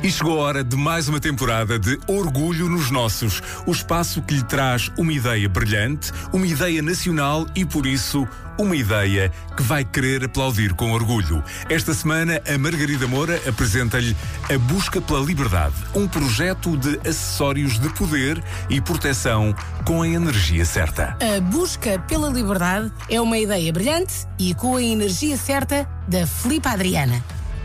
E chegou a hora de mais uma temporada de Orgulho nos Nossos, o espaço que lhe traz uma ideia brilhante, uma ideia nacional e, por isso, uma ideia que vai querer aplaudir com orgulho. Esta semana, a Margarida Moura apresenta-lhe A Busca pela Liberdade, um projeto de acessórios de poder e proteção com a energia certa. A busca pela liberdade é uma ideia brilhante e com a energia certa da Filipa Adriana.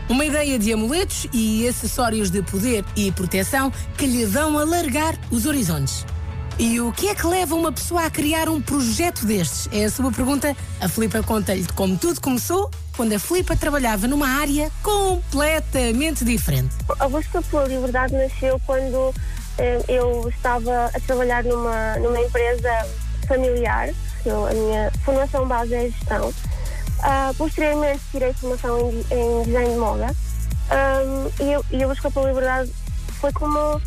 Uma ideia de amuletos e acessórios de poder e proteção que lhe vão alargar os horizontes. E o que é que leva uma pessoa a criar um projeto destes? É a sua pergunta. A Filipa conta-lhe como tudo começou quando a Filipa trabalhava numa área completamente diferente. A busca pela liberdade nasceu quando eh, eu estava a trabalhar numa, numa empresa familiar. Eu, a minha formação base é gestão. Uh, posteriormente tirei formação em, em design de moda um, e, eu, e a busca pela liberdade foi como uh,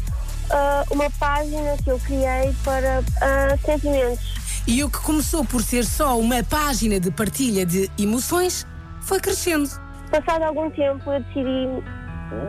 uma página que eu criei para uh, sentimentos. E o que começou por ser só uma página de partilha de emoções foi crescendo. Passado algum tempo eu decidi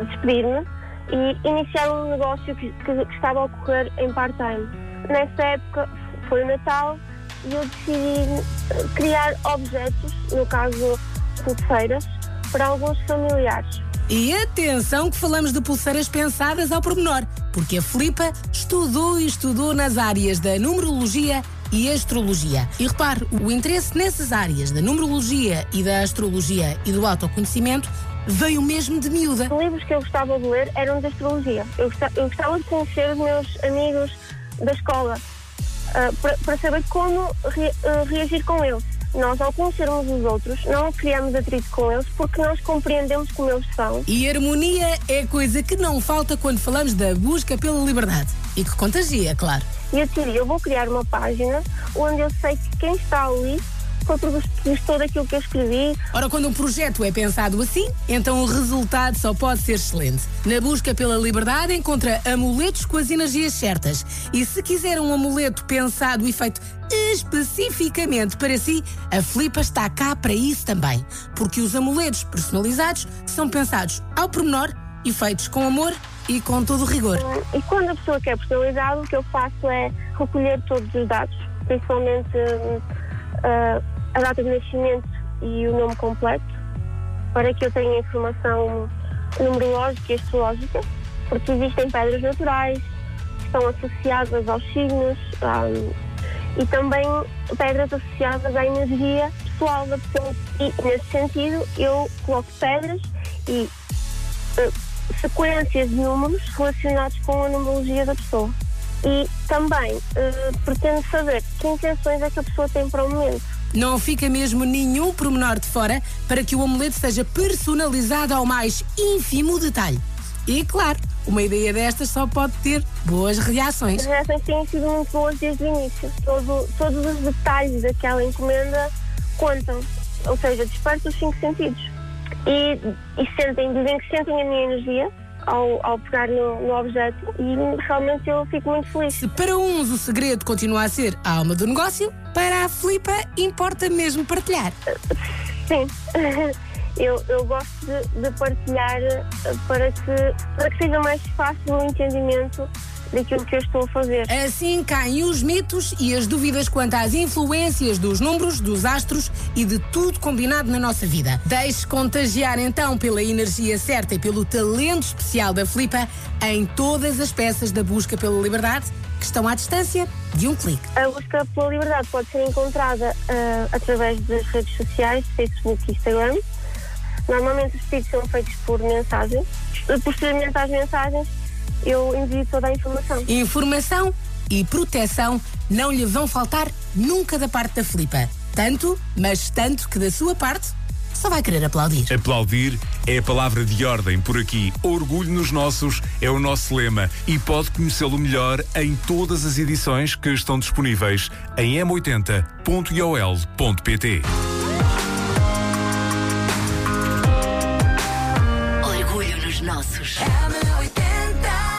despedir-me e iniciar um negócio que, que, que estava a ocorrer em part-time. Nessa época foi o Natal e eu decidi eh, criar objetos, no caso pulseiras, para alguns familiares. E atenção que falamos de pulseiras pensadas ao pormenor, porque a Filipa estudou e estudou nas áreas da numerologia e astrologia. E repare, o interesse nessas áreas da numerologia e da astrologia e do autoconhecimento veio mesmo de miúda. Os livros que eu gostava de ler eram de astrologia. Eu gostava, eu gostava de conhecer os meus amigos da escola uh, para, saber como re, uh, reagir com eles. Nós, ao conhecermos os outros, não criamos atrito com eles porque nós compreendemos como eles são. E harmonia é coisa que não falta quando falamos da busca pela liberdade e que contagia, claro. E eu decidi, eu vou criar uma página onde eu sei que quem está ali foi porque gostou daquilo que eu escrevi. Ora, quando um projeto é pensado assim, então o resultado só pode ser excelente. Na busca pela liberdade, encontra amuletos com as energias certas. E se quiser um amuleto pensado e feito especificamente para si, a Flipa está cá para isso também. Porque os amuletos personalizados são pensados ao pormenor e feitos com amor e com todo o rigor. E quando a pessoa quer personalizado, o que eu faço é recolher todos os dados, principalmente. Uh, a data de nascimento e o nome completo, para que eu tenha informação numerológica e astrológica, porque existem pedras naturais que estão associadas aos signos um, e também pedras associadas à energia pessoal da pessoa. E nesse sentido, eu coloco pedras e uh, sequências de números relacionados com a numerologia da pessoa. E também uh, pretendo saber que intenções é que a pessoa tem para o momento não fica mesmo nenhum pormenor de fora para que o amuleto seja personalizado ao mais ínfimo detalhe. E claro, uma ideia destas só pode ter boas reações. As reações têm sido muito boas desde o início. Todo, todos os detalhes daquela encomenda contam, ou seja, despertam os cinco sentidos. E, e sentem, dizem que sentem a minha energia, ao, ao pegar no, no, objeto e realmente eu fico muito feliz. Se para uns o segredo continua a ser a alma do negócio, para a Filipa importa mesmo partilhar. Sim. Eu, eu gosto de, de partilhar para que, para que seja mais fácil o entendimento daquilo que eu estou a fazer. Assim caem os mitos e as dúvidas quanto às influências dos números, dos astros e de tudo combinado na nossa vida. Deixe contagiar então pela energia certa e pelo talento especial da Flipa em todas as peças da busca pela liberdade que estão à distância de um clique. A busca pela liberdade pode ser encontrada uh, através das redes sociais, Facebook e Instagram. Normalmente os pedidos são feitos por mensagem. Posteriormente às mensagens, eu envio toda a informação. Informação e proteção não lhe vão faltar nunca da parte da Filipa. Tanto, mas tanto que da sua parte só vai querer aplaudir. Aplaudir é a palavra de ordem por aqui. Orgulho nos nossos é o nosso lema e pode conhecê-lo melhor em todas as edições que estão disponíveis em m80.iol.pt. Orgulho nos nossos.